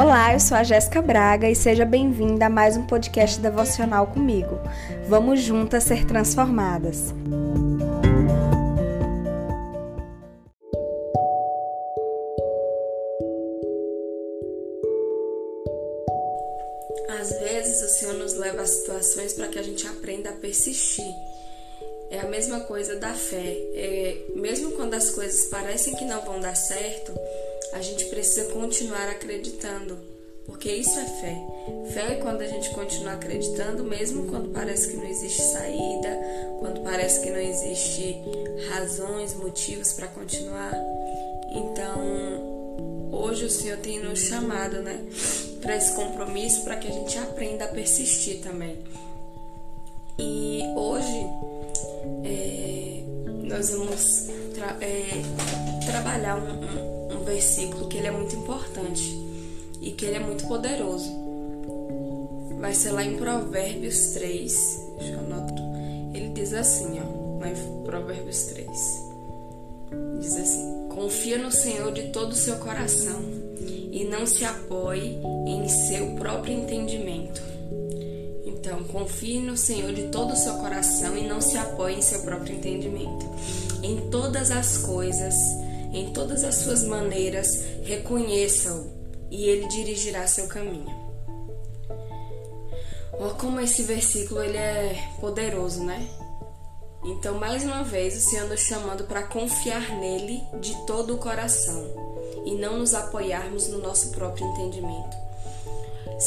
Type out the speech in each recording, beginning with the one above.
Olá, eu sou a Jéssica Braga e seja bem-vinda a mais um podcast devocional comigo. Vamos juntas ser transformadas. Às vezes o Senhor nos leva a situações para que a gente aprenda a persistir. É a mesma coisa da fé. É, mesmo quando as coisas parecem que não vão dar certo, a gente precisa continuar acreditando, porque isso é fé. Fé é quando a gente continua acreditando, mesmo quando parece que não existe saída, quando parece que não existe razões, motivos para continuar. Então, hoje o Senhor tem nos chamado, né, para esse compromisso, para que a gente aprenda a persistir também. E hoje é, nós vamos tra é, trabalhar um, um versículo que ele é muito importante e que ele é muito poderoso. Vai ser lá em Provérbios 3. Deixa eu anoto. Ele diz assim, ó, lá em Provérbios 3. Diz assim: Confia no Senhor de todo o seu coração e não se apoie em seu próprio entendimento. Então, confie no Senhor de todo o seu coração e não se apoie em seu próprio entendimento. Em todas as coisas, em todas as suas maneiras, reconheça-o e ele dirigirá seu caminho. Olha como esse versículo ele é poderoso, né? Então, mais uma vez, o Senhor nos chamando para confiar nele de todo o coração e não nos apoiarmos no nosso próprio entendimento.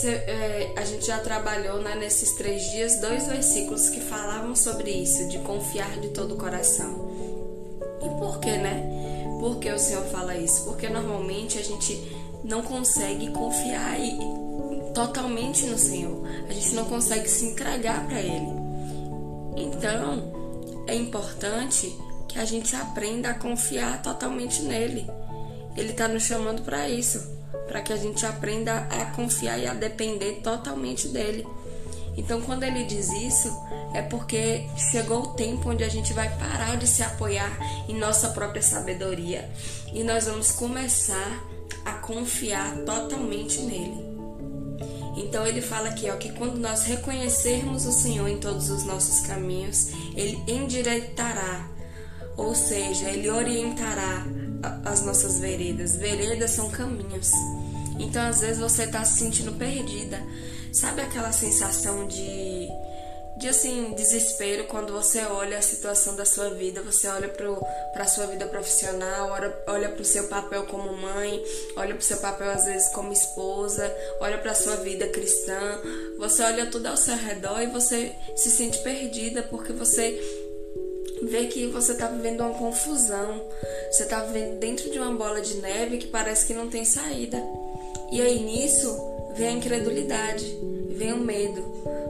É, a gente já trabalhou né, nesses três dias dois versículos que falavam sobre isso, de confiar de todo o coração. E por que, né? Por que o Senhor fala isso? Porque normalmente a gente não consegue confiar totalmente no Senhor. A gente não consegue se entregar para Ele. Então, é importante que a gente aprenda a confiar totalmente nele. Ele está nos chamando para isso, para que a gente aprenda a confiar e a depender totalmente dele. Então, quando ele diz isso, é porque chegou o tempo onde a gente vai parar de se apoiar em nossa própria sabedoria e nós vamos começar a confiar totalmente nele. Então ele fala aqui, ó, que quando nós reconhecermos o Senhor em todos os nossos caminhos, ele endireitará, ou seja, ele orientará as nossas veredas. Veredas são caminhos. Então às vezes você está se sentindo perdida. Sabe aquela sensação de de assim, desespero quando você olha a situação da sua vida, você olha para a sua vida profissional, olha, para o seu papel como mãe, olha para o seu papel às vezes como esposa, olha para a sua vida cristã, você olha tudo ao seu redor e você se sente perdida porque você vê que você está vivendo uma confusão, você está vivendo dentro de uma bola de neve que parece que não tem saída. E aí nisso vem a incredulidade, vem o medo.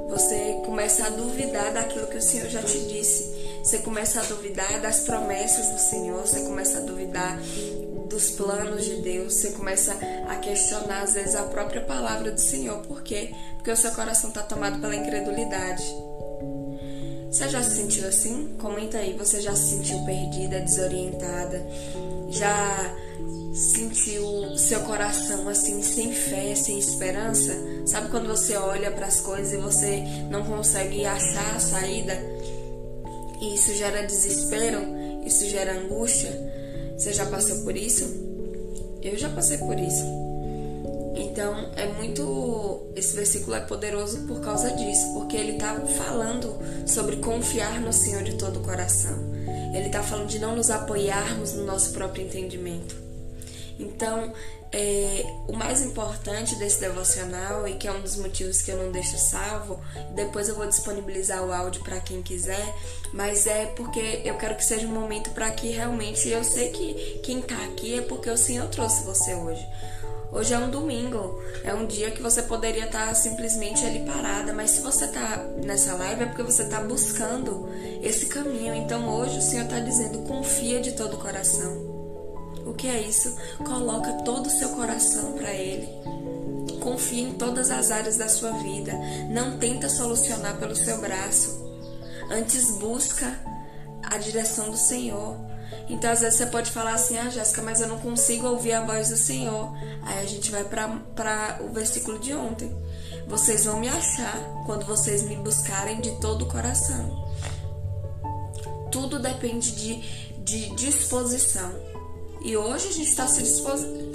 Você começa a duvidar daquilo que o Senhor já te disse. Você começa a duvidar das promessas do Senhor, você começa a duvidar dos planos de Deus, você começa a questionar às vezes a própria palavra do Senhor. Por quê? Porque o seu coração está tomado pela incredulidade. Você já se sentiu assim? Comenta aí, você já se sentiu perdida, desorientada? Já sentiu seu coração assim sem fé, sem esperança? Sabe quando você olha para as coisas e você não consegue achar a saída? E isso gera desespero, isso gera angústia. Você já passou por isso? Eu já passei por isso. Então, é muito. Esse versículo é poderoso por causa disso, porque ele está falando sobre confiar no Senhor de todo o coração. Ele está falando de não nos apoiarmos no nosso próprio entendimento. Então, é, o mais importante desse devocional, e que é um dos motivos que eu não deixo salvo, depois eu vou disponibilizar o áudio para quem quiser, mas é porque eu quero que seja um momento para que realmente eu sei que quem está aqui é porque o Senhor trouxe você hoje. Hoje é um domingo, é um dia que você poderia estar tá simplesmente ali parada, mas se você está nessa live é porque você está buscando esse caminho. Então hoje o Senhor está dizendo: confia de todo o coração. O que é isso? Coloca todo o seu coração para Ele. Confie em todas as áreas da sua vida. Não tenta solucionar pelo seu braço. Antes busca a direção do Senhor. Então, às vezes você pode falar assim: Ah, Jéssica, mas eu não consigo ouvir a voz do Senhor. Aí a gente vai para o versículo de ontem. Vocês vão me achar quando vocês me buscarem de todo o coração. Tudo depende de, de disposição. E hoje a gente está se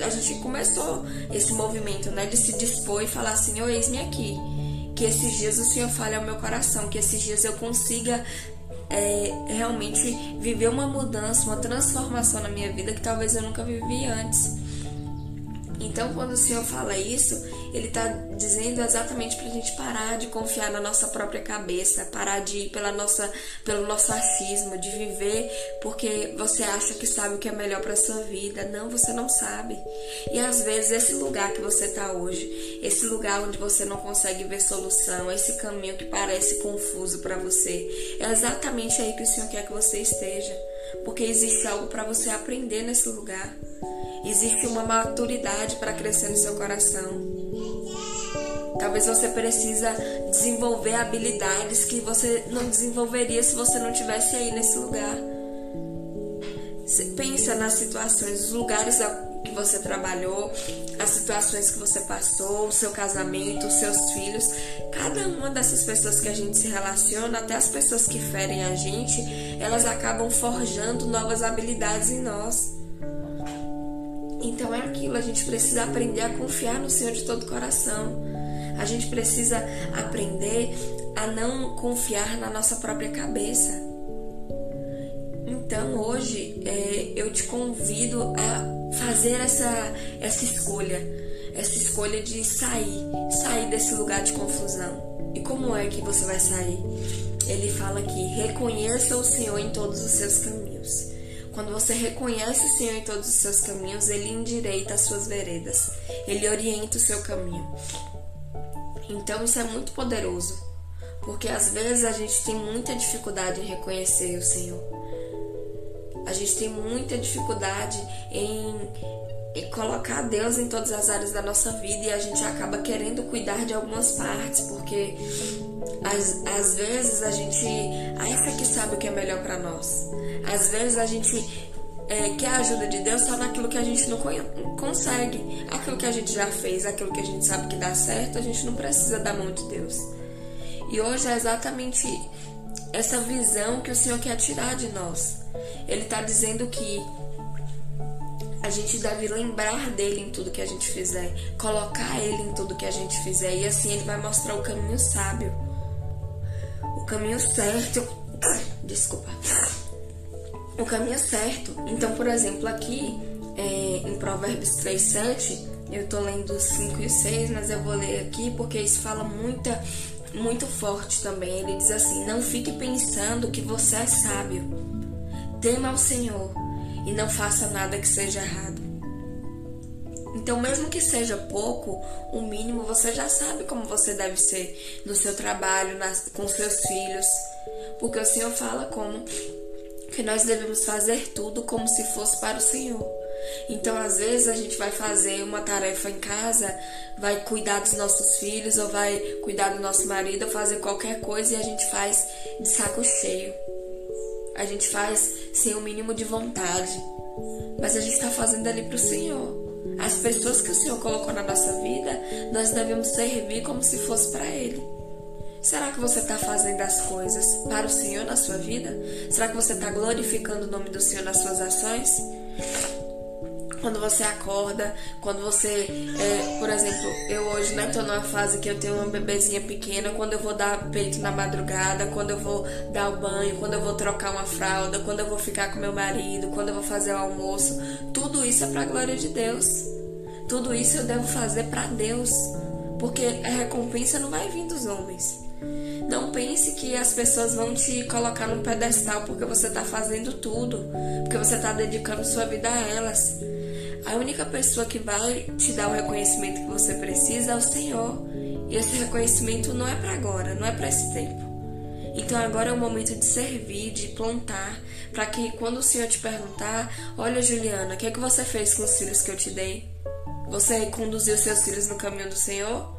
a gente começou esse movimento, né, de se dispor e falar assim, oh, eis-me aqui. Que esses dias o Senhor fale ao meu coração, que esses dias eu consiga é, realmente viver uma mudança, uma transformação na minha vida que talvez eu nunca vivi antes. Então, quando o Senhor fala isso, Ele está dizendo exatamente para a gente parar de confiar na nossa própria cabeça, parar de ir pela nossa, pelo nosso achismo, de viver porque você acha que sabe o que é melhor para sua vida. Não, você não sabe. E às vezes esse lugar que você está hoje, esse lugar onde você não consegue ver solução, esse caminho que parece confuso para você, é exatamente aí que o Senhor quer que você esteja, porque existe algo para você aprender nesse lugar. Existe uma maturidade para crescer no seu coração. Talvez você precisa desenvolver habilidades que você não desenvolveria se você não tivesse aí nesse lugar. Pensa nas situações, os lugares que você trabalhou, as situações que você passou, o seu casamento, os seus filhos. Cada uma dessas pessoas que a gente se relaciona, até as pessoas que ferem a gente, elas acabam forjando novas habilidades em nós. Então é aquilo, a gente precisa aprender a confiar no Senhor de todo o coração. A gente precisa aprender a não confiar na nossa própria cabeça. Então hoje é, eu te convido a fazer essa, essa escolha, essa escolha de sair, sair desse lugar de confusão. E como é que você vai sair? Ele fala que reconheça o Senhor em todos os seus caminhos. Quando você reconhece o Senhor em todos os seus caminhos, Ele endireita as suas veredas, Ele orienta o seu caminho. Então isso é muito poderoso, porque às vezes a gente tem muita dificuldade em reconhecer o Senhor. A gente tem muita dificuldade em, em colocar Deus em todas as áreas da nossa vida e a gente acaba querendo cuidar de algumas partes, porque às, às vezes a gente acha que sabe o que é melhor para nós. Às vezes a gente é, quer a ajuda de Deus só naquilo que a gente não consegue. Aquilo que a gente já fez, aquilo que a gente sabe que dá certo, a gente não precisa da mão de Deus. E hoje é exatamente essa visão que o Senhor quer tirar de nós. Ele está dizendo que a gente deve lembrar dele em tudo que a gente fizer, colocar ele em tudo que a gente fizer, e assim ele vai mostrar o caminho sábio, o caminho certo. Desculpa o caminho certo. Então, por exemplo, aqui é, em Provérbios 3, 7, eu estou lendo os 5 e 6, mas eu vou ler aqui porque isso fala muita, muito forte também. Ele diz assim: Não fique pensando que você é sábio. Tema ao Senhor e não faça nada que seja errado. Então, mesmo que seja pouco, o mínimo você já sabe como você deve ser no seu trabalho, nas, com seus filhos. Porque o Senhor fala como que nós devemos fazer tudo como se fosse para o Senhor. Então, às vezes, a gente vai fazer uma tarefa em casa, vai cuidar dos nossos filhos, ou vai cuidar do nosso marido, fazer qualquer coisa e a gente faz de saco cheio. A gente faz sem o mínimo de vontade. Mas a gente está fazendo ali para o Senhor. As pessoas que o Senhor colocou na nossa vida, nós devemos servir como se fosse para Ele. Será que você está fazendo as coisas para o Senhor na sua vida? Será que você está glorificando o nome do Senhor nas suas ações? Quando você acorda, quando você, é, por exemplo, eu hoje né, tô numa fase que eu tenho uma bebezinha pequena, quando eu vou dar peito na madrugada, quando eu vou dar o banho, quando eu vou trocar uma fralda, quando eu vou ficar com meu marido, quando eu vou fazer o almoço, tudo isso é para a glória de Deus. Tudo isso eu devo fazer para Deus, porque a recompensa não vai vir dos homens. Não pense que as pessoas vão te colocar num pedestal porque você está fazendo tudo, porque você está dedicando sua vida a elas. A única pessoa que vai te dar o reconhecimento que você precisa é o Senhor. E esse reconhecimento não é para agora, não é para esse tempo. Então agora é o momento de servir, de plantar, para que quando o Senhor te perguntar, olha Juliana, o que é que você fez com os filhos que eu te dei? Você conduziu seus filhos no caminho do Senhor?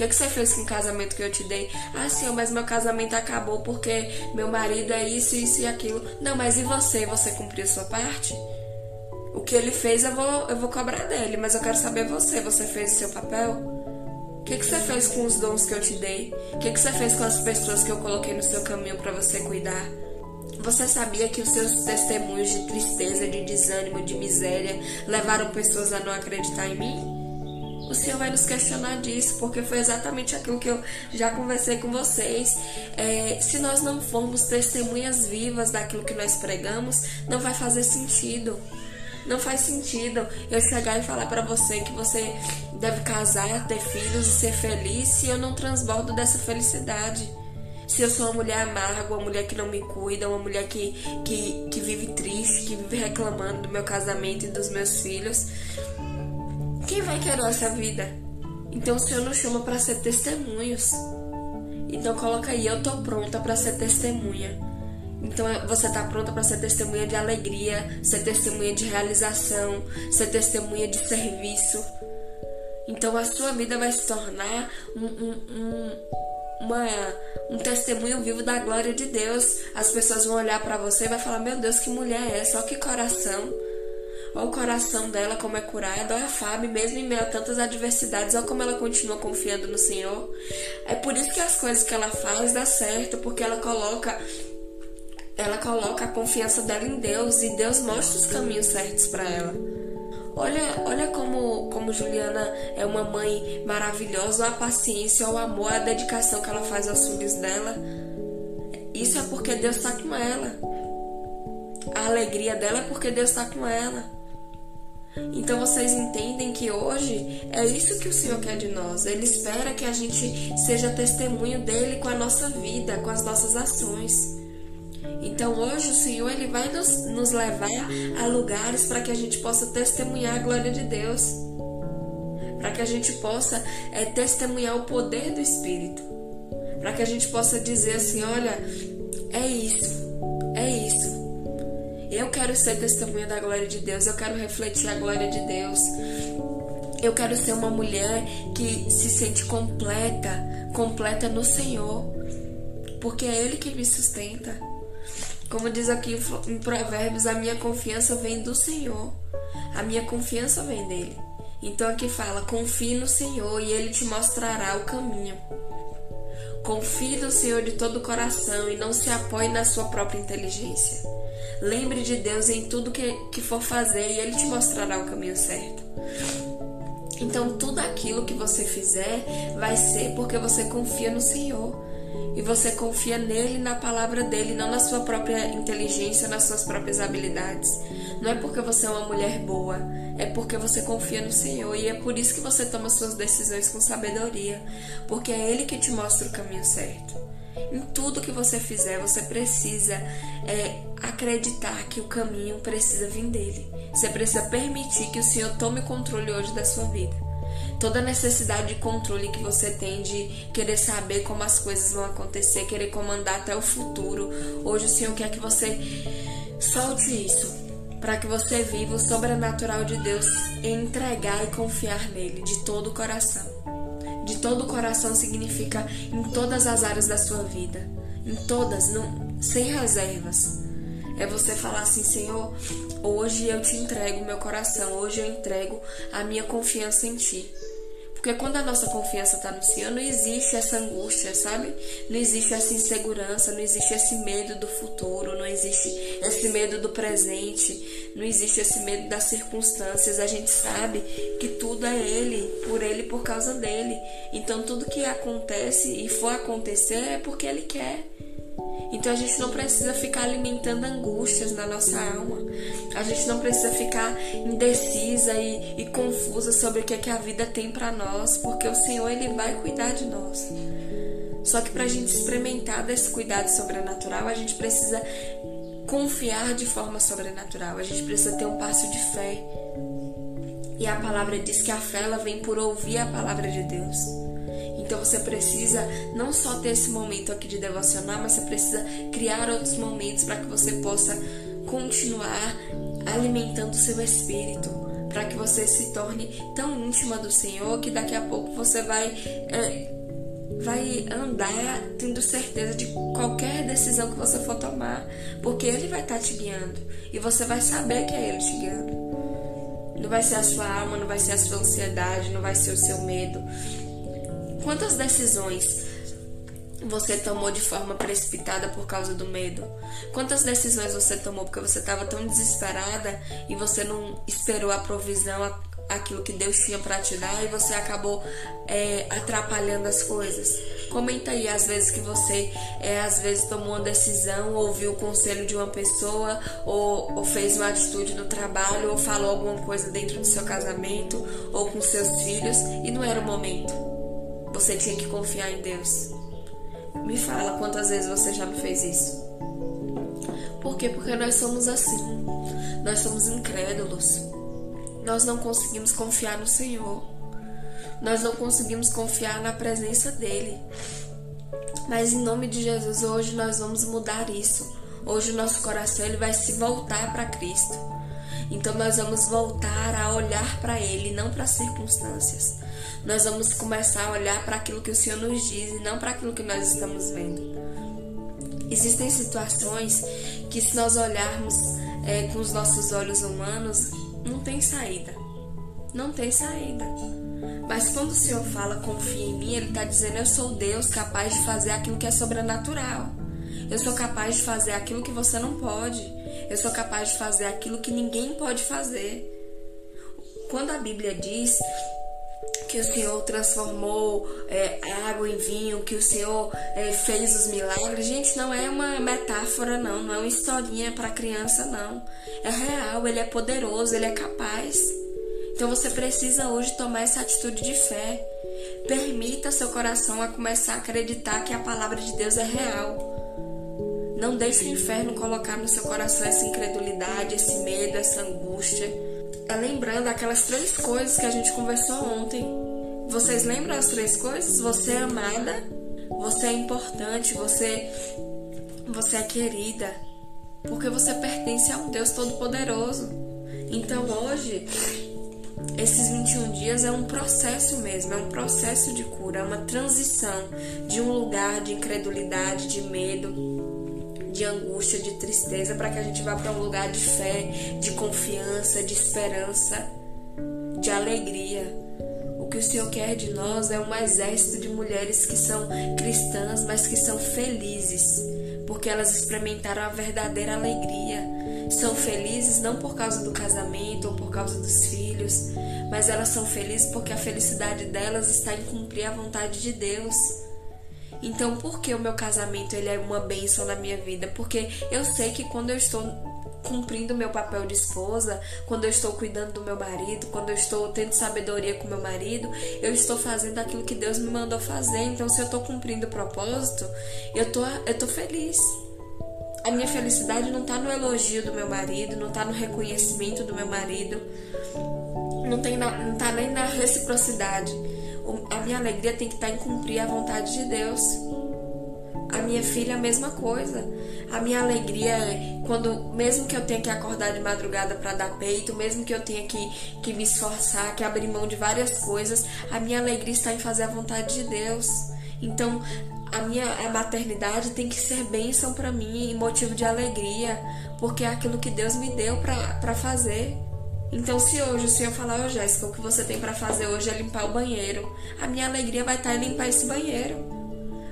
Que, que você fez com o casamento que eu te dei? Ah, Senhor, mas meu casamento acabou porque meu marido é isso, isso e aquilo. Não, mas e você? Você cumpriu sua parte? O que ele fez eu vou, eu vou cobrar dele, mas eu quero saber você. Você fez o seu papel? O que, que você fez com os dons que eu te dei? O que, que você fez com as pessoas que eu coloquei no seu caminho para você cuidar? Você sabia que os seus testemunhos de tristeza, de desânimo, de miséria levaram pessoas a não acreditar em mim? O Senhor vai nos questionar disso, porque foi exatamente aquilo que eu já conversei com vocês. É, se nós não formos testemunhas vivas daquilo que nós pregamos, não vai fazer sentido. Não faz sentido eu chegar e falar para você que você deve casar, ter filhos e ser feliz se eu não transbordo dessa felicidade. Se eu sou uma mulher amarga, uma mulher que não me cuida, uma mulher que, que, que vive triste, que vive reclamando do meu casamento e dos meus filhos, quem vai querer essa vida? Então o Senhor nos chama para ser testemunhos. Então coloca aí, eu tô pronta para ser testemunha. Então você tá pronta para ser testemunha de alegria, ser testemunha de realização, ser testemunha de serviço. Então a sua vida vai se tornar um, um, um, uma, um testemunho vivo da glória de Deus. As pessoas vão olhar para você e vai falar: Meu Deus, que mulher é essa? Olha que coração. Olha o coração dela como é curado, olha a Fábio, mesmo em meio a tantas adversidades, olha como ela continua confiando no Senhor. É por isso que as coisas que ela faz dá certo, porque ela coloca ela coloca a confiança dela em Deus e Deus mostra os caminhos certos para ela. Olha, olha como, como Juliana é uma mãe maravilhosa, a paciência, o amor, a dedicação que ela faz aos filhos dela. Isso é porque Deus está com ela. A alegria dela é porque Deus está com ela. Então vocês entendem que hoje é isso que o Senhor quer de nós. Ele espera que a gente seja testemunho dele com a nossa vida, com as nossas ações. Então hoje o Senhor ele vai nos, nos levar a lugares para que a gente possa testemunhar a glória de Deus. Para que a gente possa é, testemunhar o poder do Espírito. Para que a gente possa dizer assim: olha, é isso, é isso. Eu quero ser testemunha da glória de Deus, eu quero refletir a glória de Deus. Eu quero ser uma mulher que se sente completa, completa no Senhor, porque é Ele que me sustenta. Como diz aqui em Provérbios, a minha confiança vem do Senhor, a minha confiança vem dele. Então aqui fala: confie no Senhor e Ele te mostrará o caminho. Confie no Senhor de todo o coração e não se apoie na sua própria inteligência. Lembre de Deus em tudo que, que for fazer e Ele te mostrará o caminho certo. Então, tudo aquilo que você fizer vai ser porque você confia no Senhor. E você confia nele, na palavra dele, não na sua própria inteligência, nas suas próprias habilidades. Não é porque você é uma mulher boa, é porque você confia no Senhor. E é por isso que você toma suas decisões com sabedoria, porque é Ele que te mostra o caminho certo. Em tudo que você fizer, você precisa é, acreditar que o caminho precisa vir dele. Você precisa permitir que o Senhor tome controle hoje da sua vida. Toda necessidade de controle que você tem de querer saber como as coisas vão acontecer, querer comandar até o futuro. Hoje o Senhor quer que você solte isso, para que você viva o sobrenatural de Deus entregar e confiar nele de todo o coração. Todo o coração significa em todas as áreas da sua vida, em todas, não, sem reservas. É você falar assim, Senhor, hoje eu te entrego o meu coração, hoje eu entrego a minha confiança em ti. Porque quando a nossa confiança está no Senhor, não existe essa angústia, sabe? Não existe essa insegurança, não existe esse medo do futuro, não existe esse medo do presente, não existe esse medo das circunstâncias. A gente sabe que tudo é Ele, por Ele, por causa dele. Então tudo que acontece e for acontecer é porque Ele quer. Então a gente não precisa ficar alimentando angústias na nossa alma. A gente não precisa ficar indecisa e, e confusa sobre o que, é que a vida tem para nós, porque o Senhor ele vai cuidar de nós. Só que para a gente experimentar desse cuidado sobrenatural, a gente precisa confiar de forma sobrenatural. A gente precisa ter um passo de fé. E a palavra diz que a fé ela vem por ouvir a palavra de Deus. Então você precisa não só ter esse momento aqui de devocionar, mas você precisa criar outros momentos para que você possa continuar alimentando o seu espírito, para que você se torne tão íntima do Senhor que daqui a pouco você vai é, vai andar tendo certeza de qualquer decisão que você for tomar, porque Ele vai estar tá te guiando e você vai saber que é Ele te guiando. Não vai ser a sua alma, não vai ser a sua ansiedade, não vai ser o seu medo. Quantas decisões você tomou de forma precipitada por causa do medo? Quantas decisões você tomou porque você estava tão desesperada e você não esperou a provisão, aquilo que Deus tinha para te dar e você acabou é, atrapalhando as coisas. Comenta aí as vezes que você é, às vezes tomou uma decisão, ouviu o conselho de uma pessoa, ou, ou fez uma atitude no trabalho, ou falou alguma coisa dentro do seu casamento, ou com seus filhos, e não era o momento. Você tinha que confiar em Deus. Me fala quantas vezes você já me fez isso. Por quê? Porque nós somos assim. Nós somos incrédulos nós não conseguimos confiar no Senhor. Nós não conseguimos confiar na presença dele. Mas em nome de Jesus, hoje nós vamos mudar isso. Hoje o nosso coração ele vai se voltar para Cristo. Então nós vamos voltar a olhar para ele, não para as circunstâncias. Nós vamos começar a olhar para aquilo que o Senhor nos diz e não para aquilo que nós estamos vendo. Existem situações que se nós olharmos é, com os nossos olhos humanos, não tem saída. Não tem saída. Mas quando o Senhor fala confia em mim, Ele está dizendo eu sou Deus capaz de fazer aquilo que é sobrenatural. Eu sou capaz de fazer aquilo que você não pode. Eu sou capaz de fazer aquilo que ninguém pode fazer. Quando a Bíblia diz que o Senhor transformou é, água em vinho, que o Senhor é, fez os milagres. Gente, não é uma metáfora, não, não é uma historinha para criança, não. É real, ele é poderoso, ele é capaz. Então você precisa hoje tomar essa atitude de fé. Permita seu coração a começar a acreditar que a palavra de Deus é real. Não deixe o inferno colocar no seu coração essa incredulidade, esse medo, essa angústia lembrando aquelas três coisas que a gente conversou ontem. Vocês lembram as três coisas? Você é amada, você é importante, você você é querida, porque você pertence a um Deus todo-poderoso. Então hoje esses 21 dias é um processo mesmo, é um processo de cura, é uma transição de um lugar de incredulidade, de medo, de angústia, de tristeza, para que a gente vá para um lugar de fé, de confiança, de esperança, de alegria. O que o Senhor quer de nós é um exército de mulheres que são cristãs, mas que são felizes, porque elas experimentaram a verdadeira alegria. São felizes não por causa do casamento ou por causa dos filhos, mas elas são felizes porque a felicidade delas está em cumprir a vontade de Deus. Então, por que o meu casamento ele é uma bênção na minha vida? Porque eu sei que quando eu estou cumprindo meu papel de esposa, quando eu estou cuidando do meu marido, quando eu estou tendo sabedoria com meu marido, eu estou fazendo aquilo que Deus me mandou fazer. Então, se eu estou cumprindo o propósito, eu tô, eu tô feliz. A minha felicidade não está no elogio do meu marido, não está no reconhecimento do meu marido, não, tem na, não tá nem na reciprocidade a minha alegria tem que estar em cumprir a vontade de Deus. A minha filha, a mesma coisa. A minha alegria é quando, mesmo que eu tenha que acordar de madrugada para dar peito, mesmo que eu tenha que, que me esforçar, que abrir mão de várias coisas, a minha alegria está em fazer a vontade de Deus. Então, a minha a maternidade tem que ser bênção para mim e motivo de alegria, porque é aquilo que Deus me deu para fazer. Então, se hoje o Senhor falar, ô oh, Jéssica, o que você tem para fazer hoje é limpar o banheiro, a minha alegria vai estar em limpar esse banheiro.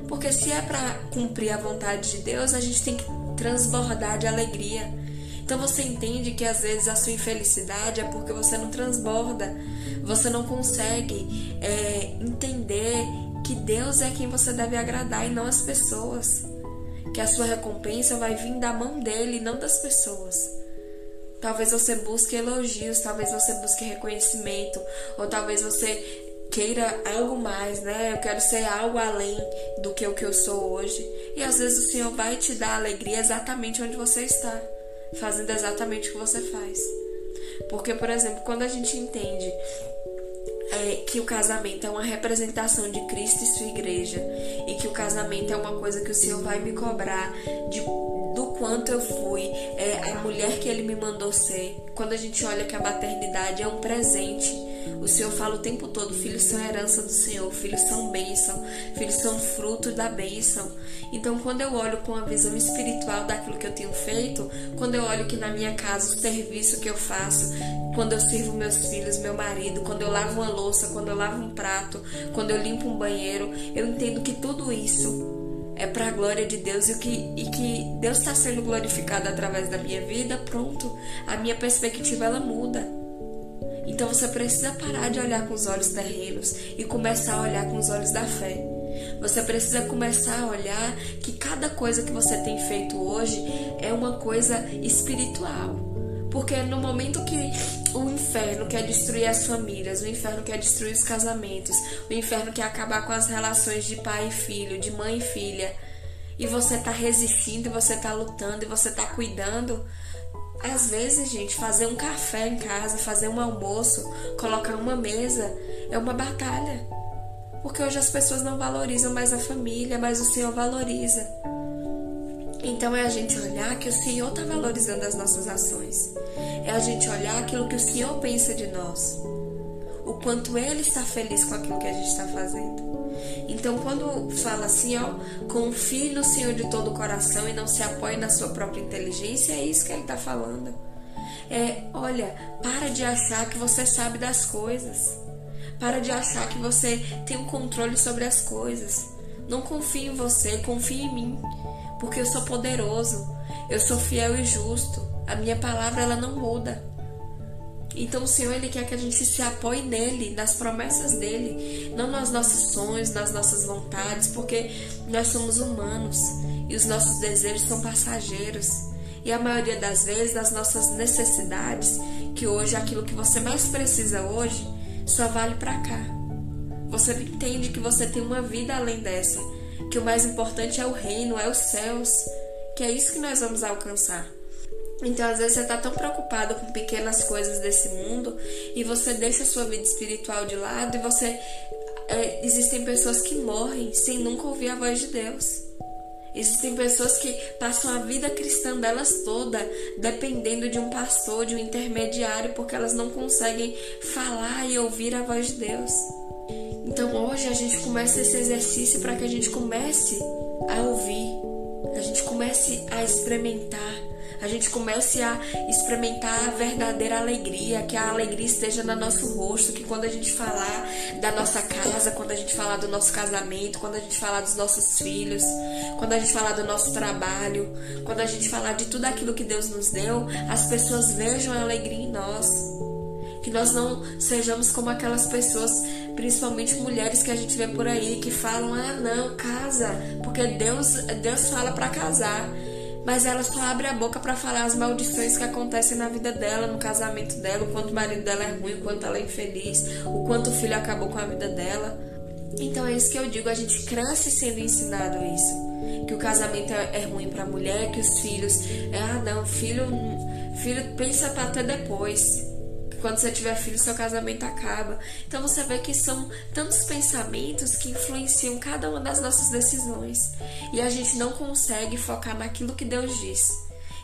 Porque se é para cumprir a vontade de Deus, a gente tem que transbordar de alegria. Então você entende que às vezes a sua infelicidade é porque você não transborda, você não consegue é, entender que Deus é quem você deve agradar e não as pessoas. Que a sua recompensa vai vir da mão dele não das pessoas. Talvez você busque elogios, talvez você busque reconhecimento, ou talvez você queira algo mais, né? Eu quero ser algo além do que o que eu sou hoje. E às vezes o Senhor vai te dar alegria exatamente onde você está, fazendo exatamente o que você faz. Porque, por exemplo, quando a gente entende é, que o casamento é uma representação de Cristo e sua igreja, e que o casamento é uma coisa que o Senhor vai me cobrar de, quanto eu fui é, a mulher que Ele me mandou ser. Quando a gente olha que a maternidade é um presente. O Senhor fala o tempo todo: filhos são herança do Senhor, filhos são bênção, filhos são fruto da bênção. Então, quando eu olho com a visão espiritual daquilo que eu tenho feito, quando eu olho que na minha casa o serviço que eu faço, quando eu sirvo meus filhos, meu marido, quando eu lavo uma louça, quando eu lavo um prato, quando eu limpo um banheiro, eu entendo que tudo isso é para a glória de Deus e que, e que Deus está sendo glorificado através da minha vida, pronto, a minha perspectiva ela muda. Então você precisa parar de olhar com os olhos terrenos e começar a olhar com os olhos da fé. Você precisa começar a olhar que cada coisa que você tem feito hoje é uma coisa espiritual. Porque no momento que o inferno quer destruir as famílias, o inferno quer destruir os casamentos, o inferno quer acabar com as relações de pai e filho, de mãe e filha, e você tá resistindo, você tá lutando, e você tá cuidando, às vezes, gente, fazer um café em casa, fazer um almoço, colocar uma mesa, é uma batalha. Porque hoje as pessoas não valorizam mais a família, mas o Senhor valoriza. Então é a gente olhar que o Senhor está valorizando as nossas ações. É a gente olhar aquilo que o Senhor pensa de nós. O quanto Ele está feliz com aquilo que a gente está fazendo. Então, quando fala assim, ó, confie no Senhor de todo o coração e não se apoie na sua própria inteligência, é isso que Ele está falando. É, olha, para de achar que você sabe das coisas. Para de achar que você tem um controle sobre as coisas. Não confie em você, confie em mim porque eu sou poderoso, eu sou fiel e justo. A minha palavra ela não muda. Então o Senhor ele quer que a gente se apoie nele, nas promessas dele, não nos nossos sonhos, nas nossas vontades, porque nós somos humanos e os nossos desejos são passageiros. E a maioria das vezes as nossas necessidades, que hoje é aquilo que você mais precisa hoje, só vale para cá. Você entende que você tem uma vida além dessa que o mais importante é o reino, é os céus, que é isso que nós vamos alcançar. Então, às vezes, você está tão preocupado com pequenas coisas desse mundo e você deixa a sua vida espiritual de lado e você. É, existem pessoas que morrem sem nunca ouvir a voz de Deus. Existem pessoas que passam a vida cristã delas toda dependendo de um pastor, de um intermediário, porque elas não conseguem falar e ouvir a voz de Deus. Então hoje a gente começa esse exercício para que a gente comece a ouvir, a gente comece a experimentar, a gente comece a experimentar a verdadeira alegria, que a alegria esteja no nosso rosto, que quando a gente falar da nossa casa, quando a gente falar do nosso casamento, quando a gente falar dos nossos filhos, quando a gente falar do nosso trabalho, quando a gente falar de tudo aquilo que Deus nos deu, as pessoas vejam a alegria em nós. Que nós não sejamos como aquelas pessoas principalmente mulheres que a gente vê por aí que falam: "Ah, não, casa", porque Deus Deus fala para casar. Mas ela só abre a boca para falar as maldições que acontecem na vida dela, no casamento dela, o quanto o marido dela é ruim, o quanto ela é infeliz, o quanto o filho acabou com a vida dela. Então é isso que eu digo, a gente cresce sendo ensinado isso. Que o casamento é, é ruim para a mulher, que os filhos. Ah, não, filho, filho pensa até depois quando você tiver filho, seu casamento acaba. Então você vê que são tantos pensamentos que influenciam cada uma das nossas decisões. E a gente não consegue focar naquilo que Deus diz.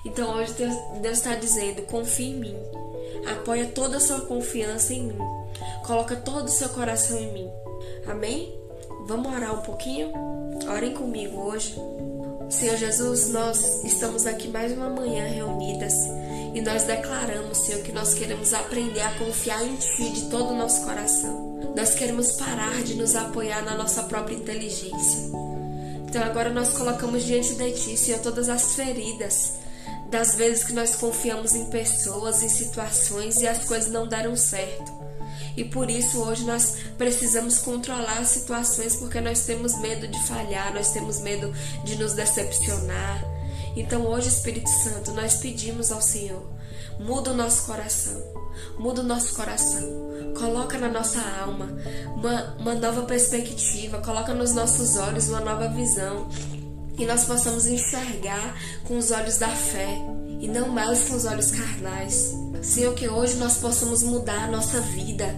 Então hoje Deus está dizendo: confie em mim. Apoia toda a sua confiança em mim. Coloca todo o seu coração em mim. Amém? Vamos orar um pouquinho? Orem comigo hoje. Senhor Jesus, nós estamos aqui mais uma manhã reunidas e nós declaramos, Senhor, que nós queremos aprender a confiar em Ti de todo o nosso coração. Nós queremos parar de nos apoiar na nossa própria inteligência. Então agora nós colocamos diante de Ti, Senhor, todas as feridas das vezes que nós confiamos em pessoas, em situações e as coisas não deram certo. E por isso hoje nós precisamos controlar as situações porque nós temos medo de falhar, nós temos medo de nos decepcionar. Então hoje, Espírito Santo, nós pedimos ao Senhor, muda o nosso coração, muda o nosso coração, coloca na nossa alma uma, uma nova perspectiva, coloca nos nossos olhos uma nova visão, e nós possamos enxergar com os olhos da fé e não mais com os olhos carnais. Senhor, que hoje nós possamos mudar a nossa vida,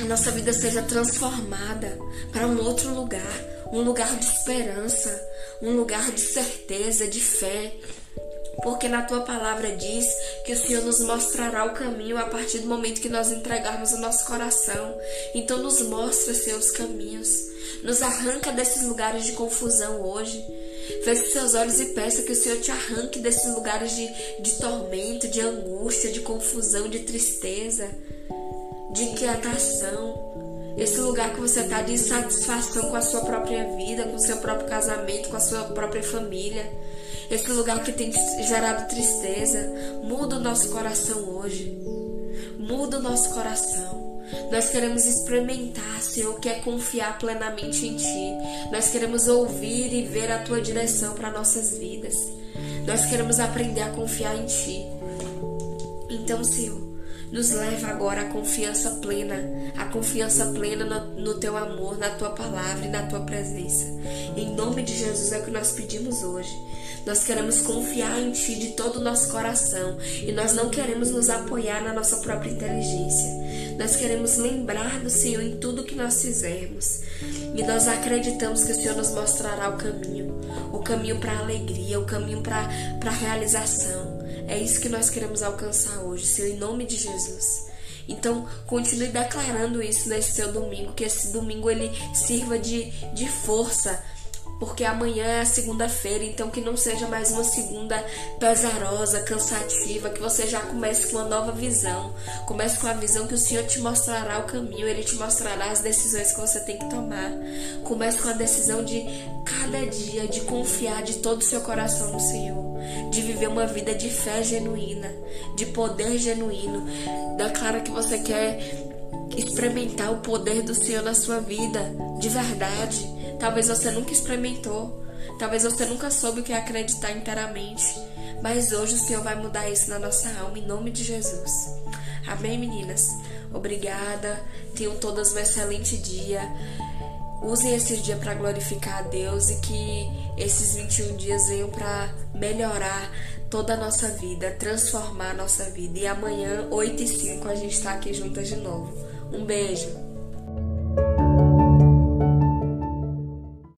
a nossa vida seja transformada para um outro lugar, um lugar de esperança, um lugar de certeza, de fé. porque na tua palavra diz que o Senhor nos mostrará o caminho a partir do momento que nós entregarmos o nosso coração. Então, nos mostra, os caminhos. Nos arranca desses lugares de confusão hoje. Feche seus olhos e peça que o Senhor te arranque desses lugares de, de tormento, de angústia, de confusão, de tristeza, de inquietação. Esse lugar que você está de insatisfação com a sua própria vida, com o seu próprio casamento, com a sua própria família. Esse lugar que tem gerado tristeza. Muda o nosso coração hoje. Muda o nosso coração. Nós queremos experimentar, Senhor, que é confiar plenamente em Ti. Nós queremos ouvir e ver a Tua direção para nossas vidas. Nós queremos aprender a confiar em Ti. Então, Senhor, nos leva agora à confiança plena, a confiança plena no, no, teu amor, na tua palavra e na tua presença. Em nome de Jesus é o que nós pedimos hoje. Nós queremos confiar em Ti de todo o nosso coração e nós não queremos nos apoiar na nossa própria inteligência. Nós queremos lembrar do Senhor em tudo que nós fizermos. E nós acreditamos que o Senhor nos mostrará o caminho o caminho para a alegria, o caminho para a realização. É isso que nós queremos alcançar hoje, Senhor, em nome de Jesus. Então, continue declarando isso nesse seu domingo, que esse domingo ele sirva de, de força porque amanhã é segunda-feira, então que não seja mais uma segunda pesarosa, cansativa, que você já comece com uma nova visão. Comece com a visão que o Senhor te mostrará o caminho, ele te mostrará as decisões que você tem que tomar. Comece com a decisão de cada dia de confiar de todo o seu coração no Senhor, de viver uma vida de fé genuína, de poder genuíno. Declara que você quer experimentar o poder do Senhor na sua vida, de verdade Talvez você nunca experimentou, talvez você nunca soube o que é acreditar inteiramente, mas hoje o Senhor vai mudar isso na nossa alma em nome de Jesus. Amém, meninas? Obrigada. Tenham todas um excelente dia. Usem esse dia para glorificar a Deus e que esses 21 dias venham para melhorar toda a nossa vida, transformar a nossa vida. E amanhã, 8 e 5, a gente está aqui juntas de novo. Um beijo.